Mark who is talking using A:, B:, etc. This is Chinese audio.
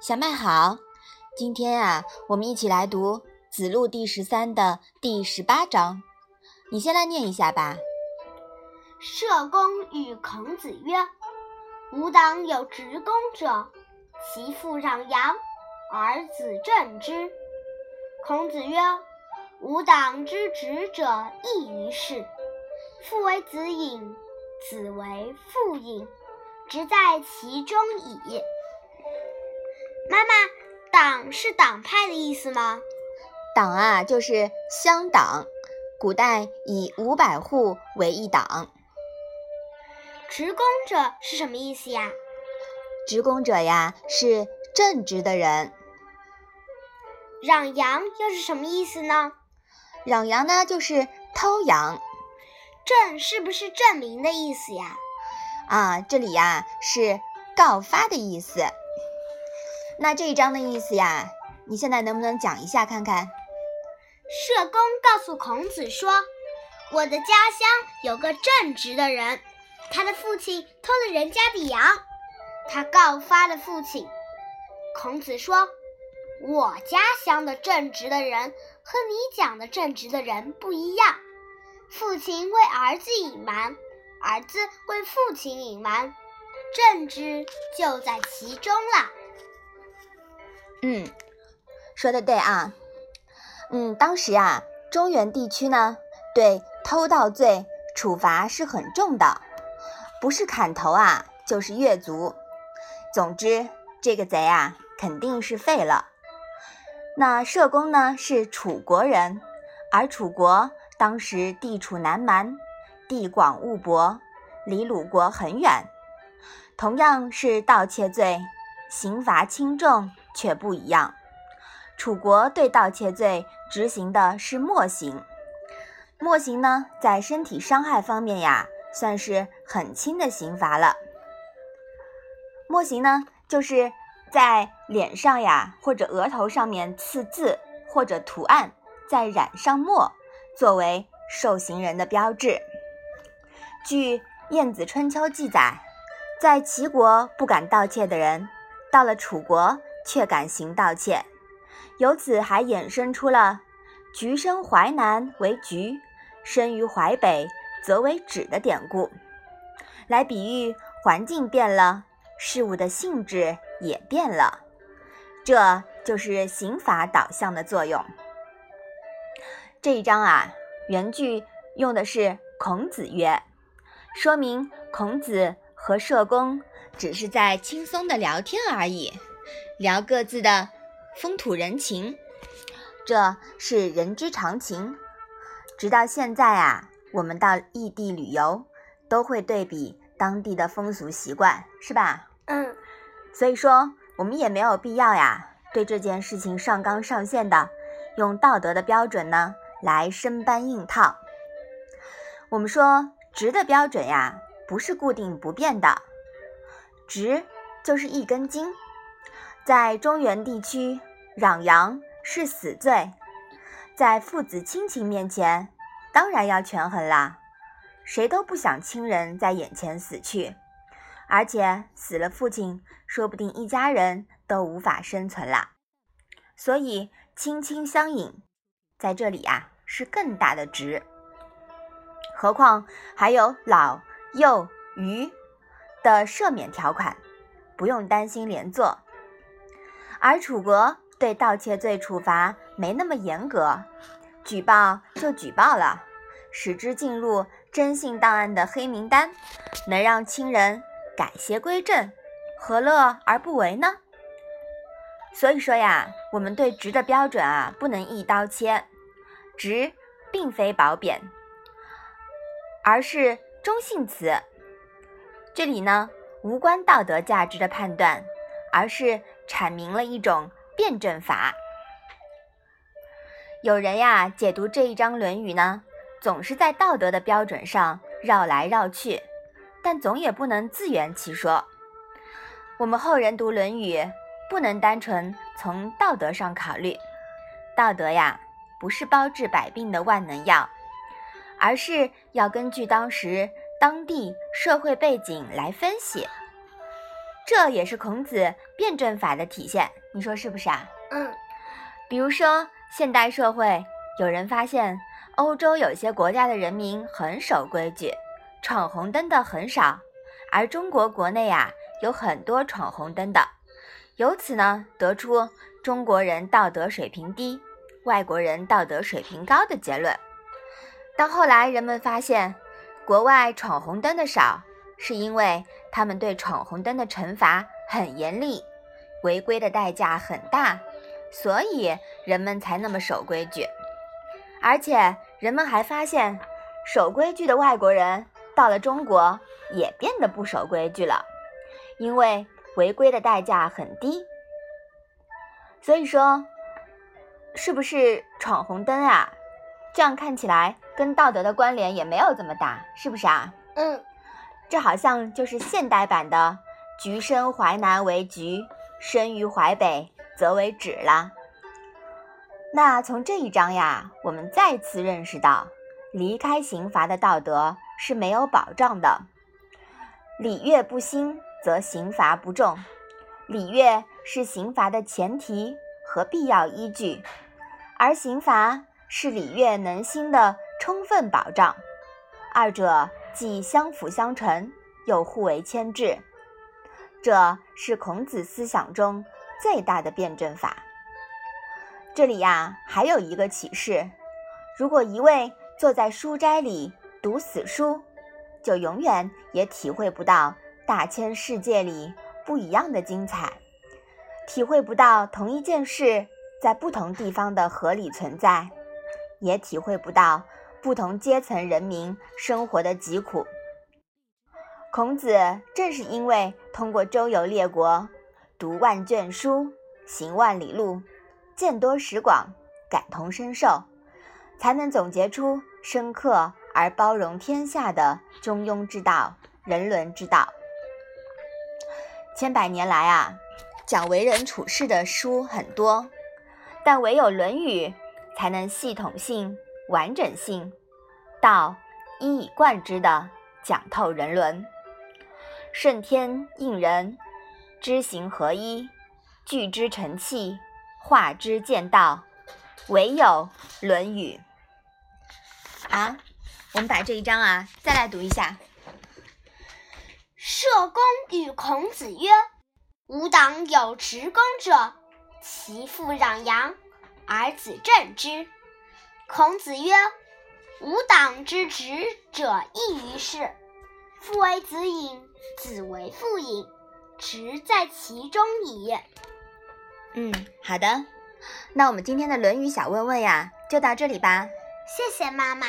A: 小麦好，今天啊，我们一起来读《子路》第十三的第十八章。你先来念一下吧。
B: 社公与孔子曰：“吾党有执公者，其父攘阳，而子正之。”孔子曰：“吾党之执者亦于是。父为子隐，子为父隐，直在其中矣。”妈妈，党是党派的意思吗？
A: 党啊，就是乡党。古代以五百户为一党。
B: 执公者是什么意思呀？
A: 执公者呀，是正直的人。
B: 攘羊又是什么意思呢？
A: 攘羊呢，就是偷羊。
B: 证是不是证明的意思呀？
A: 啊，这里呀是告发的意思。那这一章的意思呀，你现在能不能讲一下看看？
B: 社公告诉孔子说：“我的家乡有个正直的人，他的父亲偷了人家的羊，他告发了父亲。”孔子说：“我家乡的正直的人和你讲的正直的人不一样。父亲为儿子隐瞒，儿子为父亲隐瞒，政治就在其中了。”
A: 嗯，说的对啊。嗯，当时啊，中原地区呢，对偷盗罪处罚是很重的，不是砍头啊，就是越族。总之，这个贼啊，肯定是废了。那社公呢，是楚国人，而楚国当时地处南蛮，地广物博，离鲁国很远。同样是盗窃罪，刑罚轻重。却不一样。楚国对盗窃罪执行的是墨刑，墨刑呢，在身体伤害方面呀，算是很轻的刑罚了。墨刑呢，就是在脸上呀或者额头上面刺字或者图案，再染上墨，作为受刑人的标志。据《晏子春秋》记载，在齐国不敢盗窃的人，到了楚国。却敢行盗窃，由此还衍生出了“橘生淮南为橘，生于淮北则为枳”的典故，来比喻环境变了，事物的性质也变了。这就是刑法导向的作用。这一章啊，原句用的是“孔子曰”，说明孔子和社公只是在轻松的聊天而已。聊各自的风土人情，这是人之常情。直到现在啊，我们到异地旅游都会对比当地的风俗习惯，是吧？
B: 嗯。
A: 所以说，我们也没有必要呀，对这件事情上纲上线的，用道德的标准呢来生搬硬套。我们说，直的标准呀，不是固定不变的，直就是一根筋。在中原地区，攘羊是死罪，在父子亲情面前，当然要权衡啦。谁都不想亲人在眼前死去，而且死了父亲，说不定一家人都无法生存啦。所以亲亲相隐，在这里啊是更大的值。何况还有老幼愚的赦免条款，不用担心连坐。而楚国对盗窃罪处罚没那么严格，举报就举报了，使之进入征信档案的黑名单，能让亲人改邪归正，何乐而不为呢？所以说呀，我们对直的标准啊，不能一刀切，直并非褒贬，而是中性词。这里呢，无关道德价值的判断，而是。阐明了一种辩证法。有人呀，解读这一章《论语》呢，总是在道德的标准上绕来绕去，但总也不能自圆其说。我们后人读《论语》，不能单纯从道德上考虑。道德呀，不是包治百病的万能药，而是要根据当时当地社会背景来分析，这也是孔子辩证法的体现。你说是不是啊？
B: 嗯，
A: 比如说现代社会，有人发现欧洲有些国家的人民很守规矩，闯红灯的很少，而中国国内啊有很多闯红灯的，由此呢得出中国人道德水平低，外国人道德水平高的结论。到后来，人们发现，国外闯红灯的少，是因为他们对闯红灯的惩罚很严厉，违规的代价很大，所以人们才那么守规矩。而且，人们还发现，守规矩的外国人到了中国也变得不守规矩了，因为违规的代价很低。所以说，是不是闯红灯啊？这样看起来。跟道德的关联也没有这么大，是不是啊？
B: 嗯，
A: 这好像就是现代版的“橘生淮南为橘，生于淮北则为枳”了。那从这一章呀，我们再次认识到，离开刑罚的道德是没有保障的。礼乐不兴，则刑罚不重。礼乐是刑罚的前提和必要依据，而刑罚是礼乐能兴的。充分保障，二者既相辅相成，又互为牵制，这是孔子思想中最大的辩证法。这里呀，还有一个启示：如果一味坐在书斋里读死书，就永远也体会不到大千世界里不一样的精彩，体会不到同一件事在不同地方的合理存在，也体会不到。不同阶层人民生活的疾苦，孔子正是因为通过周游列国、读万卷书、行万里路、见多识广、感同身受，才能总结出深刻而包容天下的中庸之道、人伦之道。千百年来啊，讲为人处事的书很多，但唯有《论语》才能系统性。完整性，道一以贯之的讲透人伦，顺天应人，知行合一，聚之成器，化之见道，唯有《论语》啊！我们把这一章啊再来读一下。
B: 社公与孔子曰：“吾党有执公者，其父攘阳，而子正之。”孔子曰：“吾党之执者异于是，父为子隐，子为父隐，直在其中矣。”
A: 嗯，好的，那我们今天的《论语》小问问呀，就到这里吧。
B: 谢谢妈妈。